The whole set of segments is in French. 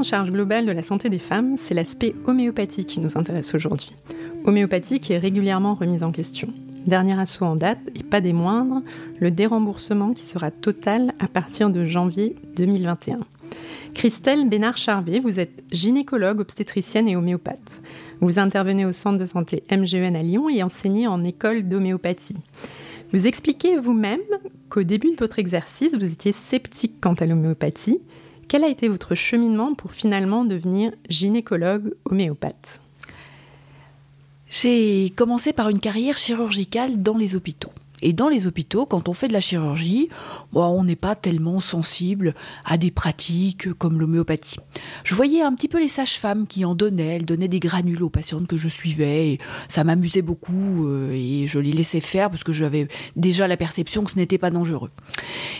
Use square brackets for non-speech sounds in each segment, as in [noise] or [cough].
En charge globale de la santé des femmes, c'est l'aspect homéopathique qui nous intéresse aujourd'hui. Homéopathie qui est régulièrement remise en question. Dernier assaut en date, et pas des moindres, le déremboursement qui sera total à partir de janvier 2021. Christelle Bénard-Charvet, vous êtes gynécologue, obstétricienne et homéopathe. Vous intervenez au centre de santé MGN à Lyon et enseignez en école d'homéopathie. Vous expliquez vous-même qu'au début de votre exercice, vous étiez sceptique quant à l'homéopathie quel a été votre cheminement pour finalement devenir gynécologue homéopathe? J'ai commencé par une carrière chirurgicale dans les hôpitaux. Et dans les hôpitaux, quand on fait de la chirurgie, on n'est pas tellement sensible à des pratiques comme l'homéopathie. Je voyais un petit peu les sages-femmes qui en donnaient, elles donnaient des granules aux patientes que je suivais, et ça m'amusait beaucoup, euh, et je les laissais faire parce que j'avais déjà la perception que ce n'était pas dangereux.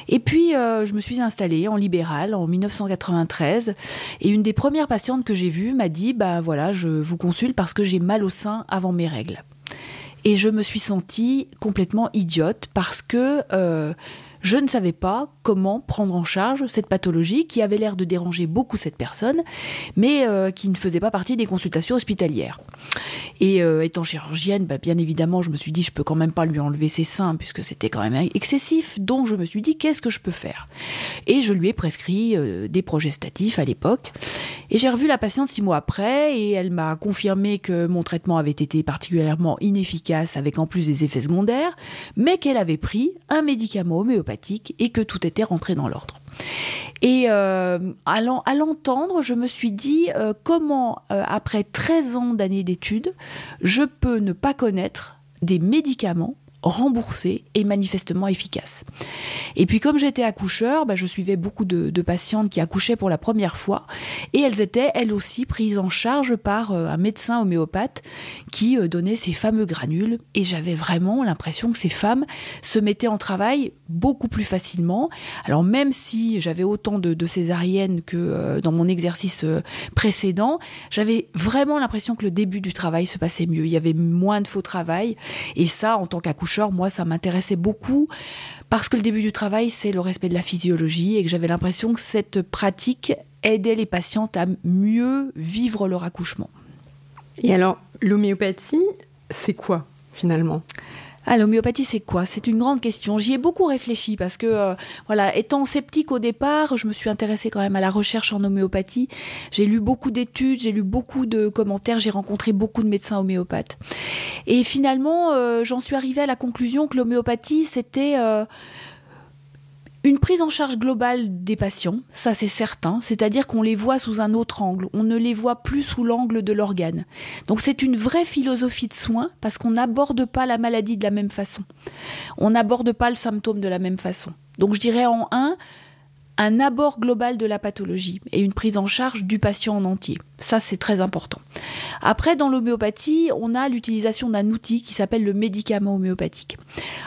Et puis, euh, je me suis installée en libéral en 1993, et une des premières patientes que j'ai vues m'a dit, bah voilà, je vous consulte parce que j'ai mal au sein avant mes règles. Et je me suis sentie complètement idiote parce que euh, je ne savais pas comment prendre en charge cette pathologie qui avait l'air de déranger beaucoup cette personne, mais euh, qui ne faisait pas partie des consultations hospitalières. Et euh, étant chirurgienne, bah, bien évidemment, je me suis dit, je peux quand même pas lui enlever ses seins, puisque c'était quand même excessif. Donc je me suis dit, qu'est-ce que je peux faire? Et je lui ai prescrit euh, des progestatifs à l'époque. Et j'ai revu la patiente six mois après, et elle m'a confirmé que mon traitement avait été particulièrement inefficace, avec en plus des effets secondaires, mais qu'elle avait pris un médicament homéopathique et que tout était rentré dans l'ordre. Et euh, à l'entendre, je me suis dit euh, comment, euh, après 13 ans d'années d'études, je peux ne pas connaître des médicaments remboursé et manifestement efficace. Et puis comme j'étais accoucheur, bah, je suivais beaucoup de, patientes qui accouchaient pour la première fois et elles étaient elles aussi prises en charge par euh, un médecin homéopathe qui euh, donnait ces fameux granules et j'avais vraiment l'impression que ces femmes se mettaient en travail beaucoup plus facilement. Alors même si j'avais autant de, césariennes que euh, dans mon exercice précédent, j'avais vraiment l'impression que le début du travail se passait mieux. Il y avait moins de faux travail et ça en tant qu'accoucheur moi, ça m'intéressait beaucoup parce que le début du travail, c'est le respect de la physiologie et que j'avais l'impression que cette pratique aidait les patientes à mieux vivre leur accouchement. Et alors, l'homéopathie, c'est quoi finalement? Ah, l'homéopathie, c'est quoi? C'est une grande question. J'y ai beaucoup réfléchi parce que, euh, voilà, étant sceptique au départ, je me suis intéressée quand même à la recherche en homéopathie. J'ai lu beaucoup d'études, j'ai lu beaucoup de commentaires, j'ai rencontré beaucoup de médecins homéopathes. Et finalement, euh, j'en suis arrivée à la conclusion que l'homéopathie, c'était euh, une prise en charge globale des patients, ça c'est certain, c'est-à-dire qu'on les voit sous un autre angle, on ne les voit plus sous l'angle de l'organe. Donc c'est une vraie philosophie de soins parce qu'on n'aborde pas la maladie de la même façon. On n'aborde pas le symptôme de la même façon. Donc je dirais en un, un abord global de la pathologie et une prise en charge du patient en entier. Ça, c'est très important. Après, dans l'homéopathie, on a l'utilisation d'un outil qui s'appelle le médicament homéopathique.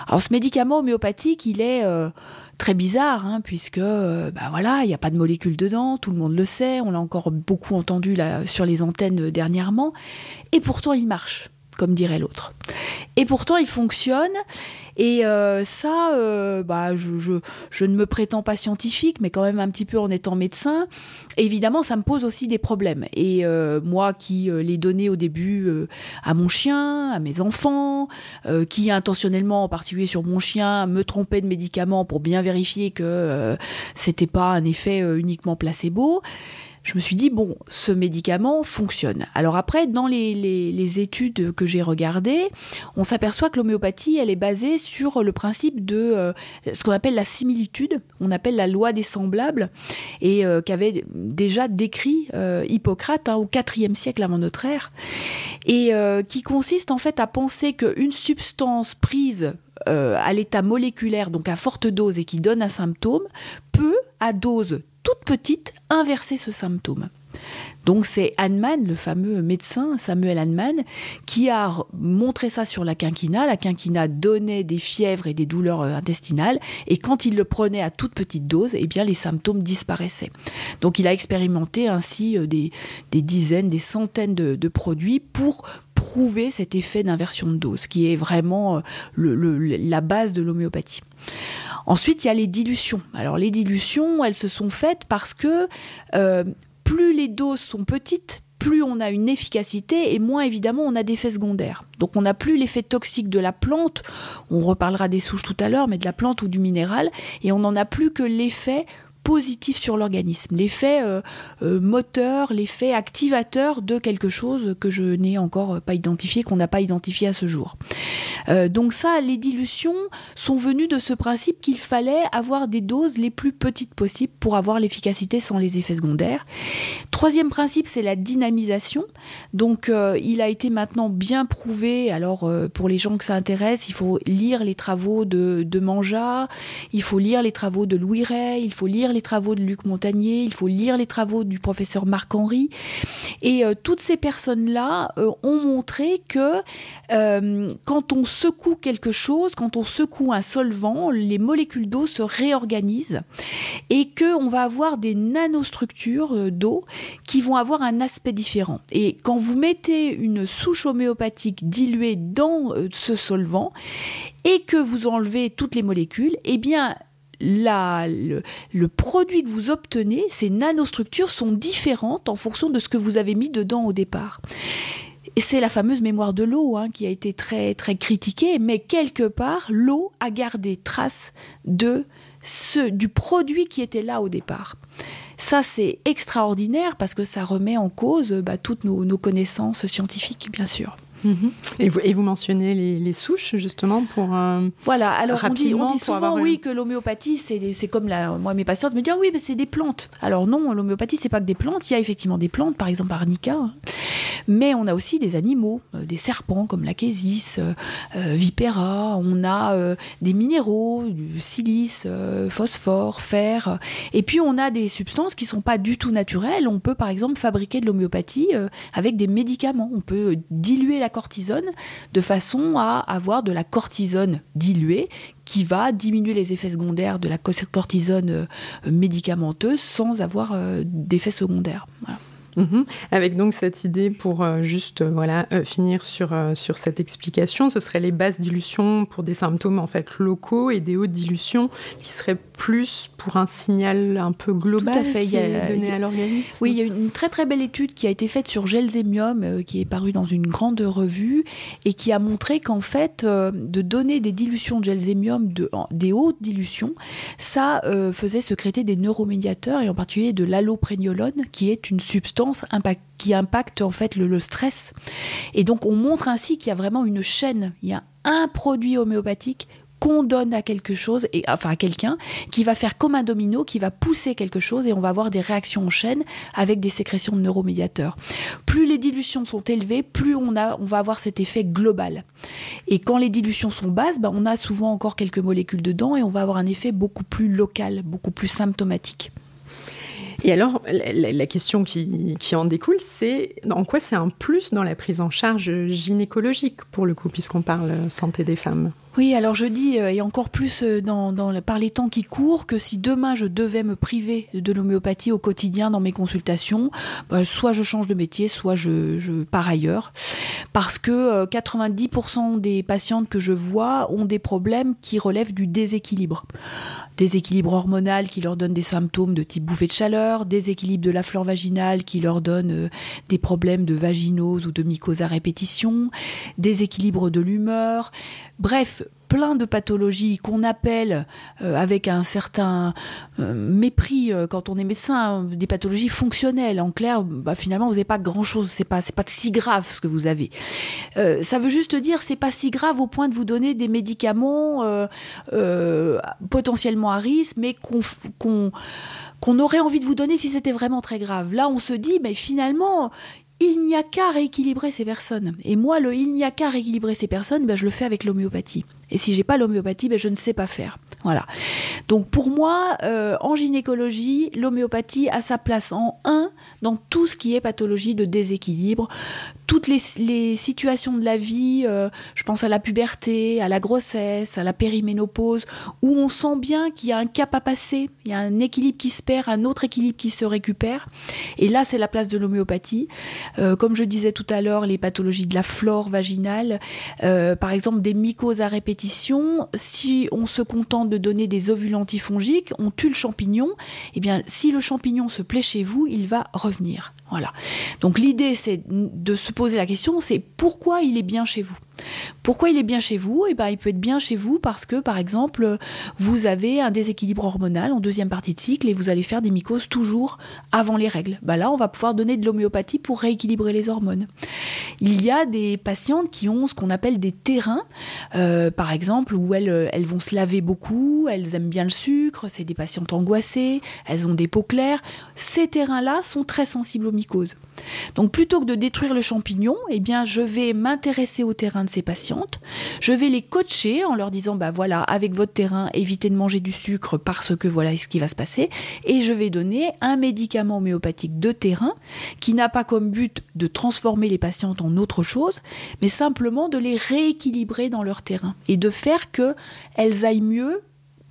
Alors, ce médicament homéopathique, il est... Euh, très bizarre, hein, puisque euh, bah voilà, il n'y a pas de molécules dedans, tout le monde le sait, on l'a encore beaucoup entendu là, sur les antennes dernièrement, et pourtant il marche. Comme dirait l'autre. Et pourtant, il fonctionne. Et euh, ça, euh, bah, je, ne me prétends pas scientifique, mais quand même un petit peu en étant médecin, évidemment, ça me pose aussi des problèmes. Et euh, moi qui l'ai donné au début à mon chien, à mes enfants, qui intentionnellement, en particulier sur mon chien, me trompait de médicaments pour bien vérifier que c'était pas un effet uniquement placebo, je me suis dit, bon, ce médicament fonctionne. Alors après, dans les, les, études que j'ai regardées, on s'aperçoit que l'homéopathie, elle est basée sur le principe de euh, ce qu'on appelle la similitude, on appelle la loi des semblables, et euh, qu'avait déjà décrit euh, Hippocrate hein, au IVe siècle avant notre ère, et qui consiste en fait à penser qu'une substance prise à l'état moléculaire, donc à forte dose et qui donne un symptôme, peut, à dose toute petite inverser ce symptôme. Donc c'est Hahnemann, le fameux médecin Samuel Hahnemann, qui a montré ça sur la quinquina. La quinquina donnait des fièvres et des douleurs euh, intestinales, et quand il le prenait à toute petite dose, eh bien les symptômes disparaissaient. Donc il a expérimenté ainsi euh, des, dizaines, des centaines de, produits pour prouver cet effet d'inversion de dose, qui est vraiment euh, la base de l'homéopathie. Ensuite, il y a les dilutions. Alors les dilutions, elles se sont faites parce que euh, plus les doses sont petites, plus on a une efficacité et moins évidemment on a d'effets secondaires. Donc on n'a plus l'effet toxique de la plante, on reparlera des souches tout à l'heure, mais de la plante ou du minéral, et on n'en a plus que l'effet positif sur l'organisme, l'effet euh, euh, moteur, l'effet activateur de quelque chose que je n'ai encore pas identifié, qu'on n'a pas identifié à ce jour. Euh, donc ça, les dilutions sont venues de ce principe qu'il fallait avoir des doses les plus petites possibles pour avoir l'efficacité sans les effets secondaires. Troisième principe, c'est la dynamisation. Donc il a été maintenant bien prouvé, alors pour les gens que ça intéresse, il faut lire les travaux de, de Manja, il faut lire les travaux de Louis Ray, il faut lire les travaux de Luc Montagnier, il faut lire les travaux du professeur Marc-Henri. Et euh, toutes ces personnes-là euh, ont montré que euh, quand on secoue quelque chose, quand on secoue un solvant, les molécules d'eau se réorganisent et qu'on va avoir des nanostructures d'eau qui vont avoir un aspect différent. Et quand vous mettez une souche homéopathique diluée dans ce solvant et que vous enlevez toutes les molécules, eh bien, le, produit que vous obtenez, ces nanostructures sont différentes en fonction de ce que vous avez mis dedans au départ. Et c'est la fameuse mémoire de l'eau hein, qui a été très très critiquée, mais quelque part, l'eau a gardé trace de ce, du produit qui était là au départ. Ça, c'est extraordinaire parce que ça remet en cause bah, toutes nos connaissances scientifiques, bien sûr. Mhm. Et, vous, et, vous, mentionnez les, souches justement pour euh, voilà alors on dit, on dit souvent oui que l'homéopathie c'est comme la moi mes patientes me disent ah oui mais c'est des plantes. Alors non l'homéopathie c'est pas que des plantes. Il y a effectivement des plantes par exemple arnica hein. mais on a aussi des animaux euh, des serpents comme la euh, euh, vipera. On a des minéraux du silice phosphore fer. Et puis on a des substances qui sont pas du tout naturelles. On peut par exemple fabriquer de l'homéopathie avec des médicaments. On peut diluer la cortisone de façon à avoir de la cortisone diluée qui va diminuer les effets secondaires de la cortisone euh, médicamenteuse sans avoir euh, d'effets secondaires. Mhm. Avec donc cette idée pour euh, juste euh, voilà euh, finir sur sur cette explication, ce serait les basses dilutions pour des symptômes en fait locaux et des hautes dilutions qui seraient plus pour un signal un peu global Tout à fait. Qui est donné à l'organisme. Oui, il y a une très très belle étude qui a été faite sur Gelzemium qui est parue dans une grande revue et qui a montré qu'en fait de donner des dilutions de Gelzemium de, des hautes dilutions, ça faisait secréter des neuromédiateurs et en particulier de l'allopregnolone qui est une substance qui impacte en fait le, stress. Et donc on montre ainsi qu'il y a vraiment une chaîne, il y a un produit homéopathique qu'on donne à quelque chose, et, enfin à quelqu'un, qui va faire comme un domino, qui va pousser quelque chose, et on va avoir des réactions en chaîne avec des sécrétions de neuromédiateurs. Plus les dilutions sont élevées, plus on, a, on va avoir cet effet global. Et quand les dilutions sont basses, ben, on a souvent encore quelques molécules dedans, et on va avoir un effet beaucoup plus local, beaucoup plus symptomatique. Et alors, la, question qui, en découle, c'est en quoi c'est un plus dans la prise en charge gynécologique, pour le coup, puisqu'on parle santé des femmes? Oui, alors je dis, euh, et encore plus euh, dans, par les temps qui courent, que si demain je devais me priver de l'homéopathie au quotidien dans mes consultations, bah, soit je change de métier, soit je, je pars ailleurs. Parce que 90% euh, des patientes que je vois ont des problèmes qui relèvent du déséquilibre déséquilibre hormonal qui leur donne des symptômes de type bouffée de chaleur, déséquilibre de la flore vaginale qui leur donne des problèmes de vaginose ou de mycose à répétition, déséquilibre de l'humeur, bref, plein de pathologies qu'on appelle euh, avec un certain euh, mépris euh, quand on est médecin des pathologies fonctionnelles. En clair, bah, finalement, vous n'avez pas grand-chose. C'est pas c'est pas si grave ce que vous avez. ça veut juste dire c'est pas si grave au point de vous donner des médicaments potentiellement à risque, mais qu'on qu'on aurait envie de vous donner si c'était vraiment très grave. Là, on se dit, mais finalement, il n'y a qu'à rééquilibrer ces personnes. Et moi, le il n'y a qu'à rééquilibrer ces personnes, ben, je le fais avec l'homéopathie. Et si j'ai pas l'homéopathie, ben, je ne sais pas faire. Voilà. Donc pour moi, euh, en gynécologie, l'homéopathie a sa place en un dans tout ce qui est pathologie de déséquilibre, toutes les, situations de la vie, euh, je pense à la puberté, à la grossesse, à la périménopause, où on sent bien qu'il y a un cap à passer, il y a un équilibre qui se perd, un autre équilibre qui se récupère. Et là, c'est la place de l'homéopathie. Euh, comme je disais tout à l'heure, les pathologies de la flore vaginale, par exemple des mycoses à répétition, si on se contente de donner des ovules antifongiques, on tue le champignon, et eh bien si le champignon se plaît chez vous, il va revenir. Voilà. Donc l'idée, c'est de se poser la question, c'est pourquoi il est bien chez vous? Pourquoi il est bien chez vous? Eh ben, il peut être bien chez vous parce que, par exemple, vous avez un déséquilibre hormonal en deuxième partie de cycle et vous allez faire des mycoses toujours avant les règles. Bah là, on va pouvoir donner de l'homéopathie pour rééquilibrer les hormones. Il y a des patientes qui ont ce qu'on appelle des terrains, euh, par exemple, où elles, vont se laver beaucoup, elles aiment bien le sucre, c'est des patientes angoissées, elles ont des peaux claires. Ces terrains-là sont très sensibles aux mycoses donc plutôt que de détruire le champignon, eh bien je vais m'intéresser au terrain de ces patientes. Je vais les coacher en leur disant bah voilà, avec votre terrain, évitez de manger du sucre parce que voilà ce qui va se passer et je vais donner un médicament homéopathique de terrain qui n'a pas comme but de transformer les patientes en autre chose, mais simplement de les rééquilibrer dans leur terrain et de faire que elles aillent mieux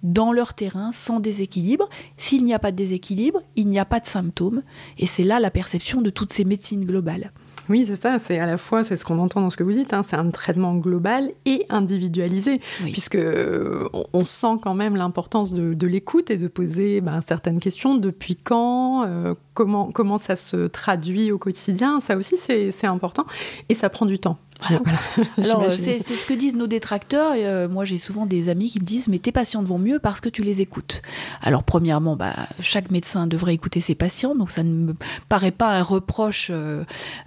dans leur terrain sans déséquilibre. S'il n'y a pas de déséquilibre, il n'y a pas de symptômes. Et c'est là la perception de toutes ces médecines globales. Oui, c'est ça. C'est à la fois, c'est ce qu'on entend dans ce que vous dites, hein, c'est un traitement global et individualisé, puisque euh, on, sent quand même l'importance de, l'écoute et de poser ben, certaines questions. Depuis quand euh, comment, comment ça se traduit au quotidien Ça aussi, c'est important. Et ça prend du temps. [laughs] [laughs] Alors, c'est ce que disent nos détracteurs. Euh, moi, j'ai souvent des amis qui me disent Mais tes patientes vont mieux parce que tu les écoutes. Alors, premièrement, bah, chaque médecin devrait écouter ses patients, donc ça ne me paraît pas un reproche euh,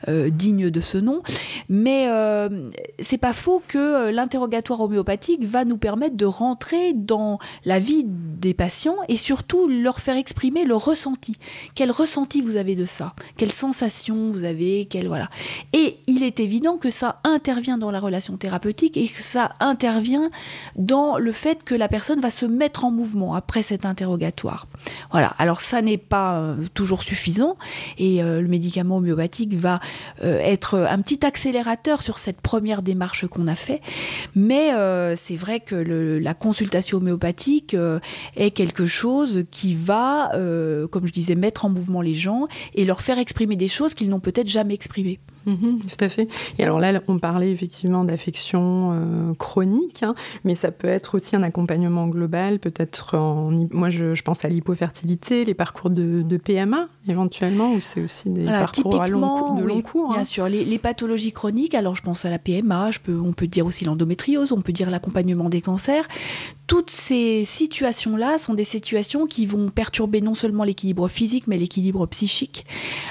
euh, digne de ce nom. Mais c'est pas faux que l'interrogatoire homéopathique va nous permettre de rentrer dans la vie des patients et surtout leur faire exprimer le ressenti. Quel ressenti vous avez de ça? Quelle sensation vous avez? Quelle, voilà. Et il est évident que ça intervient dans la relation thérapeutique et que ça intervient dans le fait que la personne va se mettre en mouvement après cet interrogatoire. Voilà, alors ça n'est pas euh, toujours suffisant et euh, le médicament homéopathique va euh, être un petit accélérateur sur cette première démarche qu'on a fait, mais c'est vrai que la consultation homéopathique est quelque chose qui va, comme je disais, mettre en mouvement les gens et leur faire exprimer des choses qu'ils n'ont peut-être jamais exprimées. Mhm, tout à fait. Et alors là, on parlait effectivement d'affection euh, chronique, hein, mais ça peut être aussi un accompagnement global, peut-être en... Moi, je, pense à l'hypofertilité, les parcours de, PMA, éventuellement, ou c'est aussi des parcours à long, de long cours. Bien hein. sûr, les, pathologies chroniques, alors je pense à la PMA, je peux, on peut dire aussi l'endométriose, on peut dire l'accompagnement des cancers. Toutes ces situations-là sont des situations qui vont perturber non seulement l'équilibre physique, mais l'équilibre psychique,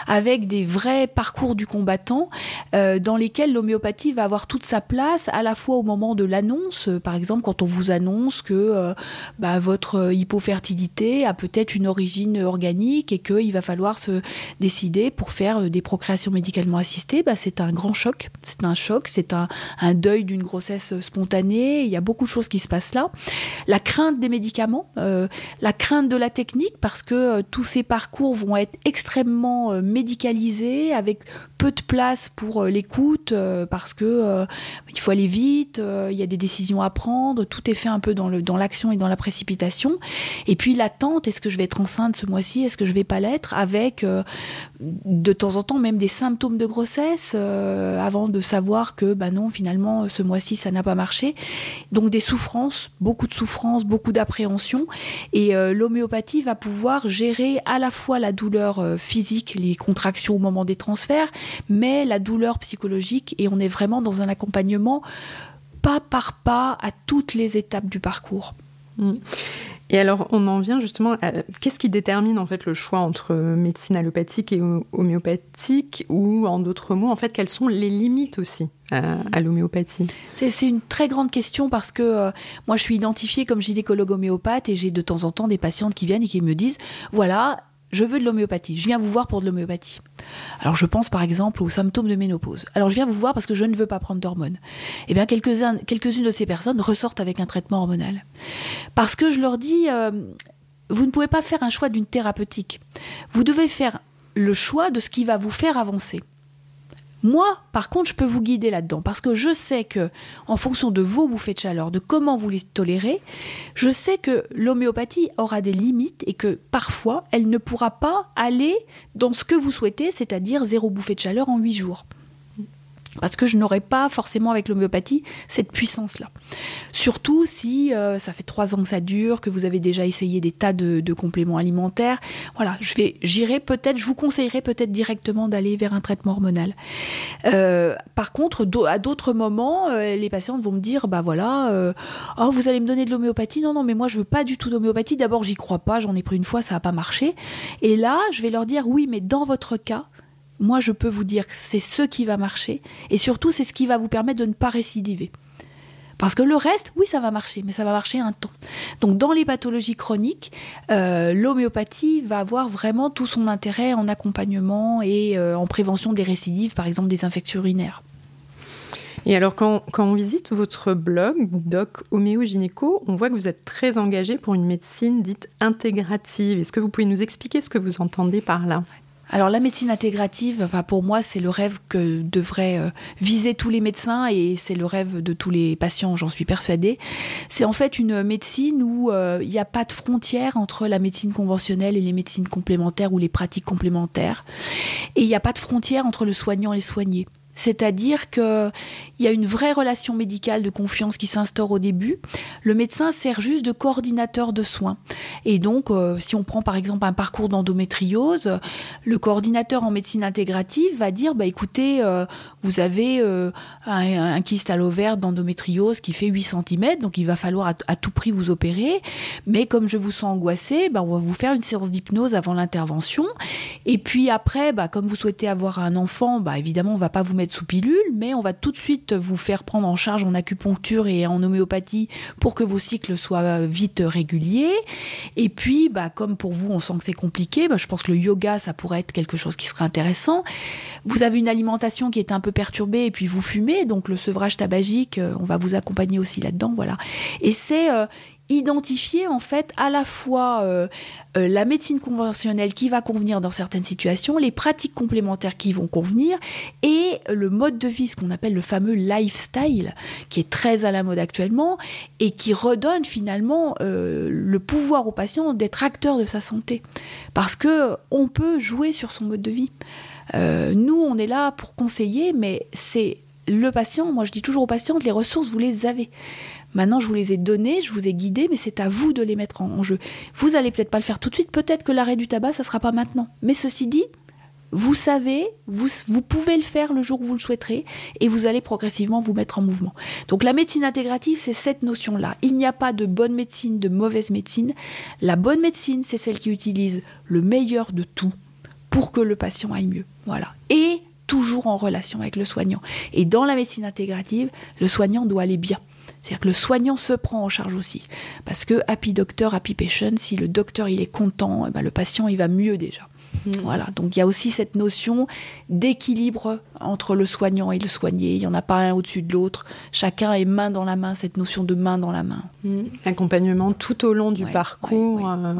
avec des vrais parcours du combattant euh, dans lesquels l'homéopathie va avoir toute sa place, à la fois au moment de l'annonce, euh, par exemple quand on vous annonce que euh, bah, votre hypofertilité a peut-être une origine organique et qu'il va falloir se décider pour faire euh, des procréations médicalement assistées, bah, c'est un grand choc. C'est un choc, c'est un, deuil d'une grossesse spontanée. Il y a beaucoup de choses qui se passent là. La crainte des médicaments, euh, la crainte de la technique, parce que euh, tous ces parcours vont être extrêmement médicalisés, avec peu de place pour l'écoute, parce que il faut aller vite, il y a des décisions à prendre, tout est fait un peu dans l'action et dans la précipitation. Et puis l'attente, est-ce que je vais être enceinte ce mois-ci, est-ce que je vais pas l'être, avec de temps en temps même des symptômes de grossesse euh, avant de savoir que bah non finalement ce mois-ci ça n'a pas marché donc des souffrances beaucoup de souffrances beaucoup d'appréhension et euh, l'homéopathie va pouvoir gérer à la fois la douleur euh, physique les contractions au moment des transferts mais la douleur psychologique et on est vraiment dans un accompagnement pas par pas à toutes les étapes du parcours. Et alors, on en vient justement à qu'est-ce qui détermine en fait le choix entre médecine allopathique et homéopathique, ou en d'autres mots, en fait, quelles sont les limites aussi à, l'homéopathie? C'est une très grande question parce que euh, moi, je suis identifiée comme gynécologue homéopathe et j'ai de temps en temps des patientes qui viennent et qui me disent voilà, je veux de l'homéopathie, je viens vous voir pour de l'homéopathie. Alors je pense par exemple aux symptômes de ménopause. Alors je viens vous voir parce que je ne veux pas prendre d'hormones. Eh bien quelques-unes de ces personnes ressortent avec un traitement hormonal. Parce que je leur dis, euh, vous ne pouvez pas faire un choix d'une thérapeutique. Vous devez faire le choix de ce qui va vous faire avancer. Moi, par contre, je peux vous guider là-dedans parce que je sais que, en fonction de vos bouffées de chaleur, de comment vous les tolérez, je sais que l'homéopathie aura des limites et que parfois, elle ne pourra pas aller dans ce que vous souhaitez, c'est-à-dire zéro bouffée de chaleur en huit jours parce que je n'aurais pas forcément avec l'homéopathie cette puissance-là. Surtout si euh, ça fait trois ans que ça dure, que vous avez déjà essayé des tas de, compléments alimentaires. Voilà, je vais, j'irai peut-être, je vous conseillerais peut-être directement d'aller vers un traitement hormonal. Euh, par contre, à d'autres moments, euh, les patientes vont me dire, bah voilà, oh vous allez me donner de l'homéopathie. Non, non, mais moi je veux pas du tout d'homéopathie. D'abord, j'y crois pas. J'en ai pris une fois, ça n'a pas marché. Et là, je vais leur dire, oui, mais dans votre cas, moi je peux vous dire que c'est ce qui va marcher et surtout c'est ce qui va vous permettre de ne pas récidiver. Parce que le reste, oui, ça va marcher, mais ça va marcher un temps. Donc dans les pathologies chroniques, euh, l'homéopathie va avoir vraiment tout son intérêt en accompagnement et euh, en prévention des récidives, par exemple des infections urinaires. Et alors, quand, quand, on visite votre blog, Doc Homéo Gynéco, on voit que vous êtes très engagé pour une médecine dite intégrative. Est-ce que vous pouvez nous expliquer ce que vous entendez par là? Alors la médecine intégrative, enfin pour moi, c'est le rêve que devraient euh, viser tous les médecins et c'est le rêve de tous les patients, j'en suis persuadée. C'est en fait une médecine où euh, il n'y a pas de frontière entre la médecine conventionnelle et les médecines complémentaires ou les pratiques complémentaires. Et il n'y a pas de frontière entre le soignant et le soigné. C'est-à-dire qu'il y a une vraie relation médicale de confiance qui s'instaure au début. Le médecin sert juste de coordinateur de soins. Et donc, euh, si on prend par exemple un parcours d'endométriose, le coordinateur en médecine intégrative va dire, bah, écoutez, euh, vous avez euh, un, kyste à l'ovaire d'endométriose qui fait 8 cm, donc il va falloir à, tout prix vous opérer. Mais comme je vous sens angoissé, bah, on va vous faire une séance d'hypnose avant l'intervention. Et puis après, bah, comme vous souhaitez avoir un enfant, bah, évidemment, on va pas vous mettre sous pilule, mais on va tout de suite vous faire prendre en charge en acupuncture et en homéopathie pour que vos cycles soient vite réguliers. Et puis, bah, comme pour vous, on sent que c'est compliqué, bah, je pense que le yoga, ça pourrait être quelque chose qui serait intéressant. Vous avez une alimentation qui est un peu perturbée et puis vous fumez, donc le sevrage tabagique, euh, on va vous accompagner aussi là-dedans, voilà. Et c'est euh, identifier en fait à la fois euh, euh, la médecine conventionnelle qui va convenir dans certaines situations, les pratiques complémentaires qui vont convenir et le mode de vie, ce qu'on appelle le fameux lifestyle, qui est très à la mode actuellement et qui redonne finalement euh, le pouvoir au patient d'être acteur de sa santé, parce que on peut jouer sur son mode de vie. nous, on est là pour conseiller, mais c'est le patient. Moi, je dis toujours aux patients, les ressources, vous les avez. Maintenant, je vous les ai données, je vous ai guidés, mais c'est à vous de les mettre en jeu. Vous allez peut-être pas le faire tout de suite, peut-être que l'arrêt du tabac, ça sera pas maintenant. Mais ceci dit, vous savez, vous, vous, pouvez le faire le jour où vous le souhaiterez et vous allez progressivement vous mettre en mouvement. Donc la médecine intégrative, c'est cette notion-là. Il n'y a pas de bonne médecine, de mauvaise médecine. La bonne médecine, c'est celle qui utilise le meilleur de tout pour que le patient aille mieux. Voilà. Et toujours en relation avec le soignant. Et dans la médecine intégrative, le soignant doit aller bien. C'est-à-dire que le soignant se prend en charge aussi. Parce que happy doctor, happy patient, si le docteur il est content, eh ben, le patient il va mieux déjà. Mm. Voilà. Donc il y a aussi cette notion d'équilibre entre le soignant et le soigné. Il n'y en a pas un au-dessus de l'autre. Chacun est main dans la main, cette notion de main dans la main. Mm. Accompagnement tout au long du parcours. Euh,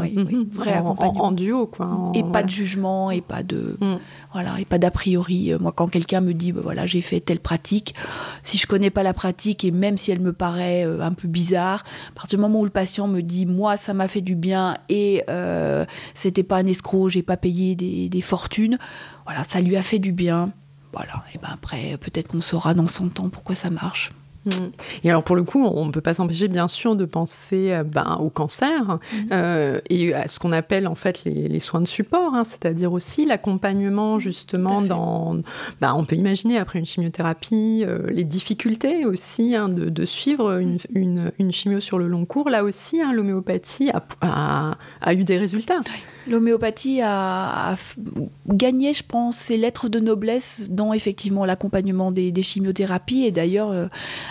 vrai accompagnement. En, duo, quoi. et pas de jugement, et pas de. Mm. Voilà, et pas d'a priori. Moi, quand quelqu'un me dit, bah, voilà, j'ai fait telle pratique, si je connais pas la pratique, et même si elle me paraît euh, un peu bizarre, à partir du moment où le patient me dit, moi, ça m'a fait du bien, et euh, c'était pas un escroc, j'ai pas payé des, des fortunes, voilà, ça lui a fait du bien voilà, et ben après, peut-être qu'on saura dans 100 ans pourquoi ça marche. Et alors pour le coup, on ne peut pas s'empêcher bien sûr de penser euh, ben, au cancer mm. euh, et à ce qu'on appelle en fait les, soins de support, hein, c'est-à-dire aussi l'accompagnement justement dans... Ben, on peut imaginer après une chimiothérapie euh, les difficultés aussi hein, de, suivre une, une, chimio sur le long cours. Là aussi, hein, l'homéopathie a, a, eu des résultats. L'homéopathie a, gagné, je pense, ses lettres de noblesse dans effectivement l'accompagnement des, chimiothérapies. Et d'ailleurs, euh,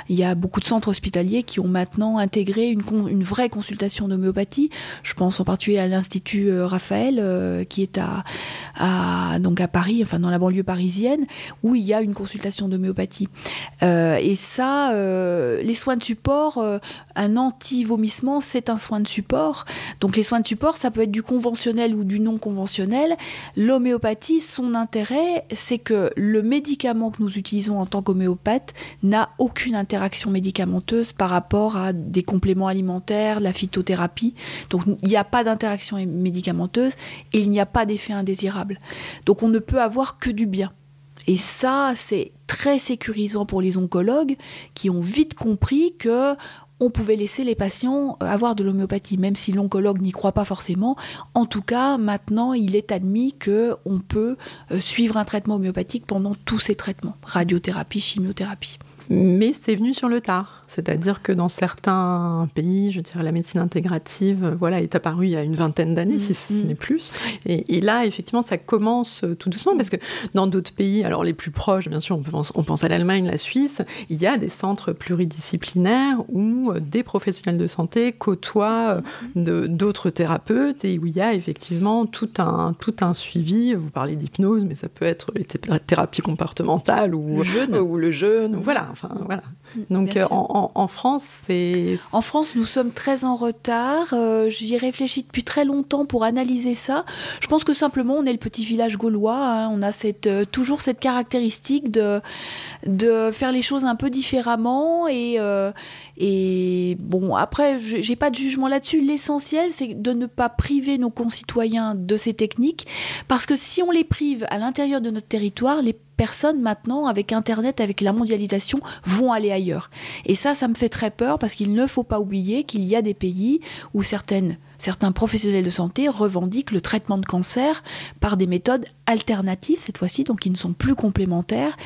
il y a beaucoup de centres hospitaliers qui ont maintenant intégré une, vraie consultation d'homéopathie. Je pense en particulier à l'Institut euh, Raphaël, euh, qui est à, à, donc à Paris, enfin dans la banlieue parisienne, où il y a une consultation d'homéopathie. et ça, les soins de support, un anti-vomissement, c'est un soin de support. Donc les soins de support, ça peut être du conventionnel ou du non conventionnel, l'homéopathie, son intérêt, c'est que le médicament que nous utilisons en tant qu'homéopathe n'a aucune interaction médicamenteuse par rapport à des compléments alimentaires, la phytothérapie. Donc il n'y a pas d'interaction médicamenteuse et il n'y a pas d'effet indésirable. Donc on ne peut avoir que du bien. Et ça, c'est très sécurisant pour les oncologues qui ont vite compris que on pouvait laisser les patients euh, avoir de l'homéopathie, même si l'oncologue n'y croit pas forcément. En tout cas, maintenant, il est admis que on peut euh, suivre un traitement homéopathique pendant tous ces traitements, radiothérapie, chimiothérapie. Mais c'est venu sur le tard. C'est-à-dire que dans certains pays, je dirais la médecine intégrative, voilà, est apparue il y a une vingtaine d'années, si ce mm-hmm. n'est plus. Et, là, effectivement, ça commence tout doucement parce que dans d'autres pays, alors les plus proches, bien sûr, on pense, on pense à l'Allemagne, la Suisse, il y a des centres pluridisciplinaires où euh, des professionnels de santé côtoient euh, d'autres thérapeutes et où il y a effectivement tout un, tout un suivi. Vous parlez d'hypnose, mais ça peut être les thérapies comportementales ou le jeûne. Ou le jeûne. Voilà, enfin, voilà. Donc euh, en, France, c'est... En France, nous sommes très en retard. Euh, j'y réfléchis depuis très longtemps pour analyser ça. Je pense que simplement, on est le petit village gaulois. Hein. On a cette, euh, toujours cette caractéristique de, de faire les choses un peu différemment. Et, et bon, après, j'ai pas de jugement là-dessus. L'essentiel, c'est de ne pas priver nos concitoyens de ces techniques. Parce que si on les prive à l'intérieur de notre territoire, les personnes maintenant, avec Internet, avec la mondialisation, vont aller ailleurs. Et ça, ça me fait très peur parce qu'il ne faut pas oublier qu'il y a des pays où Certains professionnels de santé revendiquent le traitement de cancer par des méthodes alternatives, cette fois-ci, donc qui ne sont plus complémentaires.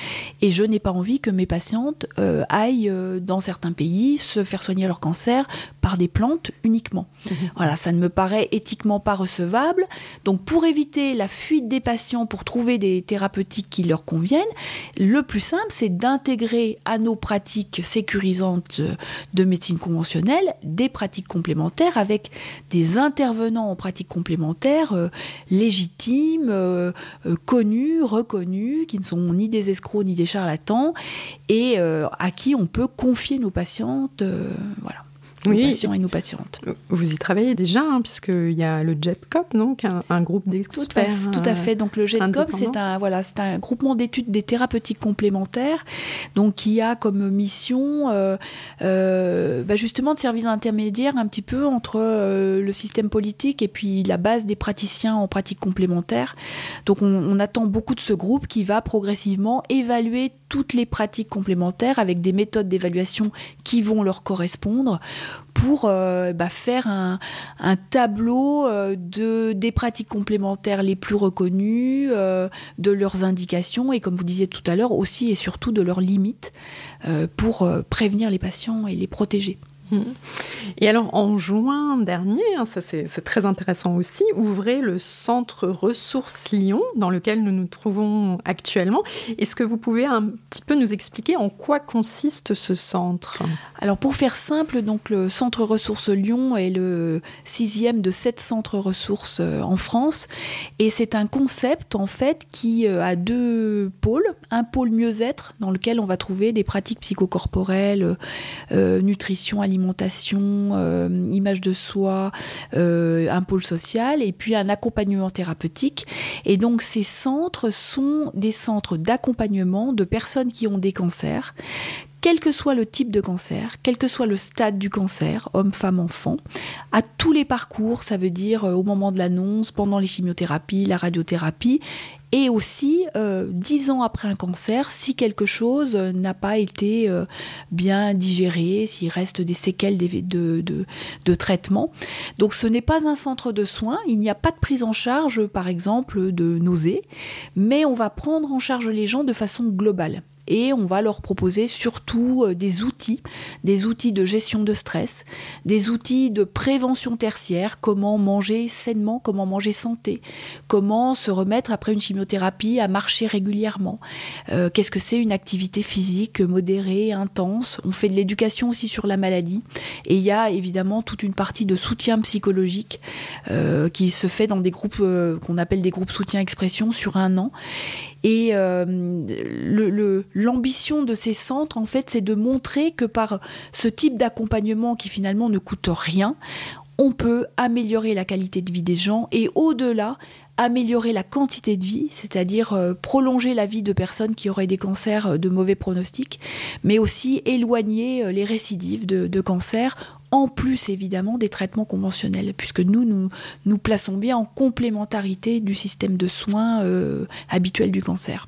Et je n'ai pas envie que mes patientes euh, aillent euh, dans certains pays se faire soigner leur cancer par des plantes uniquement. Mhm. Voilà, ça ne me paraît éthiquement pas recevable. Donc pour éviter la fuite des patients, pour trouver des thérapeutiques qui leur conviennent, le plus simple, c'est d'intégrer à nos pratiques sécurisantes de médecine conventionnelle des pratiques complémentaires avec des intervenants en pratique complémentaire euh, légitimes, euh, connus, reconnus, qui ne sont ni des escrocs ni des charlatans, et à qui on peut confier nos patientes. voilà oui. patients et nos patientes. Vous y travaillez déjà, hein, puisqu'il y a le JetCop, donc un, groupe d'experts. Tout, à fait. Donc le JetCop, c'est un, voilà, c'est un groupement d'études des thérapeutiques complémentaires, donc qui a comme mission euh, euh, bah, justement de servir d'intermédiaire un petit peu entre euh, le système politique et puis la base des praticiens en pratique complémentaire. Donc on, on attend beaucoup de ce groupe qui va progressivement évaluer toutes les pratiques complémentaires avec des méthodes d'évaluation qui vont leur correspondre pour euh, bah, faire un, tableau euh, de, des pratiques complémentaires les plus reconnues, euh, de leurs indications et comme vous disiez tout à l'heure aussi et surtout de leurs limites pour prévenir les patients et les protéger. Mmh. Et alors, en juin dernier, hein, ça c'est très intéressant aussi, ouvrez le centre ressources Lyon, dans lequel nous nous trouvons actuellement. Est-ce que vous pouvez un petit peu nous expliquer en quoi consiste ce centre? Alors, pour faire simple, donc le centre ressources Lyon est le sixième de sept centres ressources euh, en France. Et c'est un concept, en fait, qui euh, a deux pôles. Un pôle mieux-être, dans lequel on va trouver des pratiques psychocorporelles, euh, nutrition, alimentation, euh, image de soi, euh, un pôle social et puis un accompagnement thérapeutique. Et donc ces centres sont des centres d'accompagnement de personnes qui ont des cancers quel que soit le type de cancer, quel que soit le stade du cancer, homme, femme, enfant, à tous les parcours, ça veut dire euh, au moment de l'annonce, pendant les chimiothérapies, la radiothérapie, et aussi euh, dix ans après un cancer, si quelque chose n'a pas été euh, bien digéré, s'il reste des séquelles de, traitement. Donc ce n'est pas un centre de soins, il n'y a pas de prise en charge, par exemple, de nausées, mais on va prendre en charge les gens de façon globale et on va leur proposer surtout euh, des outils, des outils de gestion de stress, des outils de prévention tertiaire, comment manger sainement, comment manger santé, comment se remettre après une chimiothérapie à marcher régulièrement, euh, qu'est-ce que c'est une activité physique modérée, intense, on fait de l'éducation aussi sur la maladie et il y a évidemment toute une partie de soutien psychologique euh, qui se fait dans des groupes qu'on appelle des groupes soutien expression sur un an et le l'ambition de ces centres, en fait, c'est de montrer que par ce type d'accompagnement qui finalement ne coûte rien, on peut améliorer la qualité de vie des gens et au-delà améliorer la quantité de vie, c'est-à-dire euh, prolonger la vie de personnes qui auraient des cancers euh, de mauvais pronostics, mais aussi éloigner euh, les récidives de, de cancer, en plus évidemment des traitements conventionnels, puisque nous, nous nous plaçons bien en complémentarité du système de soins habituel du cancer.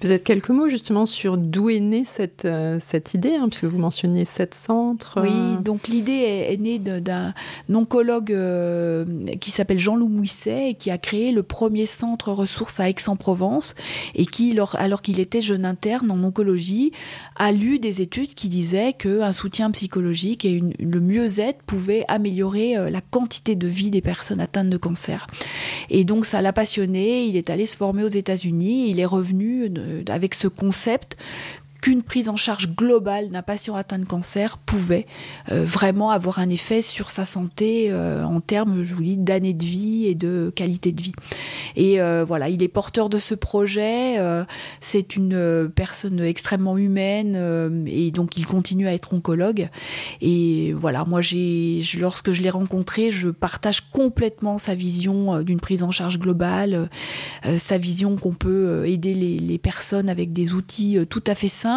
Peut-être quelques mots justement sur d'où est née cette, euh, cette idée, hein, puisque vous mentionniez sept centres. Oui, euh. donc l'idée est, née d'un oncologue euh, qui s'appelle Jean-Loup Mouisset et qui a créé le premier centre ressources à Aix-en-Provence et qui, alors qu'il était jeune interne en oncologie, a lu des études qui disaient qu'un soutien psychologique et le mieux-être pouvaient améliorer la quantité de vie des personnes atteintes de cancer. Et donc ça l'a passionné, il est allé se former aux États-Unis, il est revenu avec ce concept qu'une prise en charge globale d'un patient atteint de cancer pouvait euh, vraiment avoir un effet sur sa santé euh, en termes, je vous dis, d'années de vie et de qualité de vie. Et euh, voilà, il est porteur de ce projet. c'est une personne extrêmement humaine et donc il continue à être oncologue. Et voilà, moi, j'ai, lorsque je l'ai rencontré, je partage complètement sa vision d'une prise en charge globale, sa vision qu'on peut aider les, les, personnes avec des outils tout à fait simples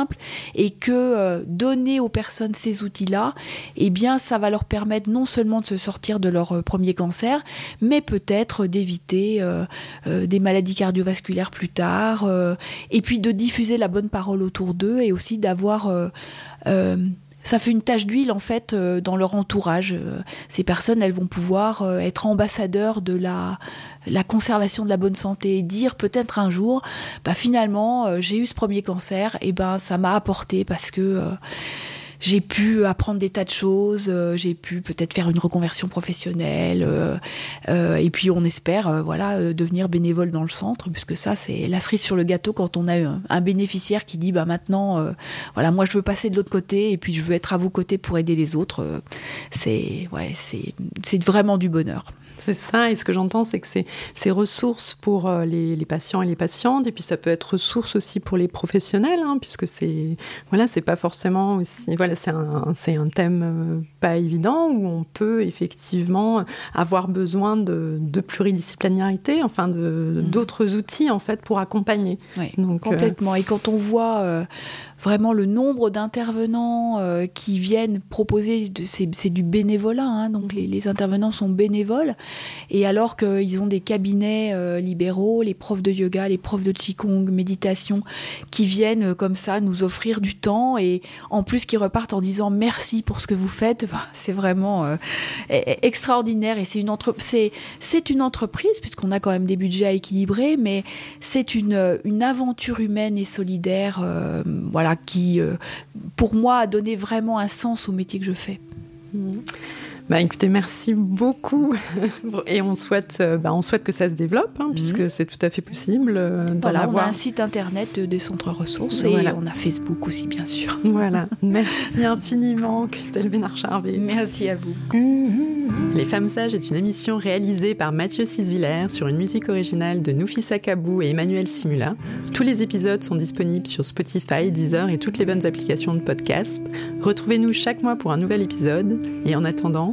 et que euh, donner aux personnes ces outils-là, eh bien, ça va leur permettre non seulement de se sortir de leur euh, premier cancer, mais peut-être d'éviter euh, des maladies cardiovasculaires plus tard, et puis de diffuser la bonne parole autour d'eux et aussi d'avoir ça fait une tache d'huile en fait dans leur entourage. ces personnes, elles vont pouvoir être ambassadeurs de la la conservation de la bonne santé, dire peut-être un jour, bah finalement euh, j'ai eu ce premier cancer, et ben ça m'a apporté parce que euh, j'ai pu apprendre des tas de choses, euh, j'ai pu peut-être faire une reconversion professionnelle, et puis on espère voilà devenir bénévole dans le centre, puisque ça c'est la cerise sur le gâteau quand on a un, un bénéficiaire qui dit bah maintenant voilà moi je veux passer de l'autre côté et puis je veux être à vos côtés pour aider les autres, c'est ouais c'est c'est vraiment du bonheur. C'est ça, et ce que j'entends, c'est que c'est ressources pour euh, les, patients et les patientes, et puis ça peut être ressources aussi pour les professionnels, hein, puisque c'est voilà, c'est pas forcément aussi voilà, c'est un, un thème euh, pas évident où on peut effectivement avoir besoin de, de pluridisciplinarité, enfin de mmh. d'autres outils en fait pour accompagner. Oui, Donc, euh, complètement. Et quand on voit vraiment le nombre d'intervenants euh, qui viennent proposer, c'est du bénévolat, hein, donc les, intervenants sont bénévoles, et alors qu'ils ont des cabinets euh, libéraux, les profs de yoga, les profs de qigong, méditation, qui viennent euh, comme ça nous offrir du temps, et en plus qui repartent en disant merci pour ce que vous faites, bah, [laughs] c'est vraiment e-, e-, extraordinaire, et c'est une, entre c'est une entreprise, puisqu'on a quand même des budgets à équilibrer, mais c'est une, une aventure humaine et solidaire, voilà, qui, pour moi, a donné vraiment un sens au métier que je fais. Mmh. Bah, écoutez, merci beaucoup. [laughs] Et on souhaite, euh, bah, on souhaite que ça se développe, hein, mhm. puisque c'est tout à fait possible. Euh, voilà, on a un site internet des centres ressources et on a Facebook aussi, bien sûr. [laughs] Voilà. Merci infiniment, Christelle Bénard-Charvet. Merci à vous. Les Femmes Sages est une émission réalisée par Mathieu Sisviller sur une musique originale de Noufissa Kabou et Emmanuel Simula. Tous les épisodes sont disponibles sur Spotify, Deezer et toutes les bonnes applications de podcast. Retrouvez-nous chaque mois pour un nouvel épisode. Et en attendant,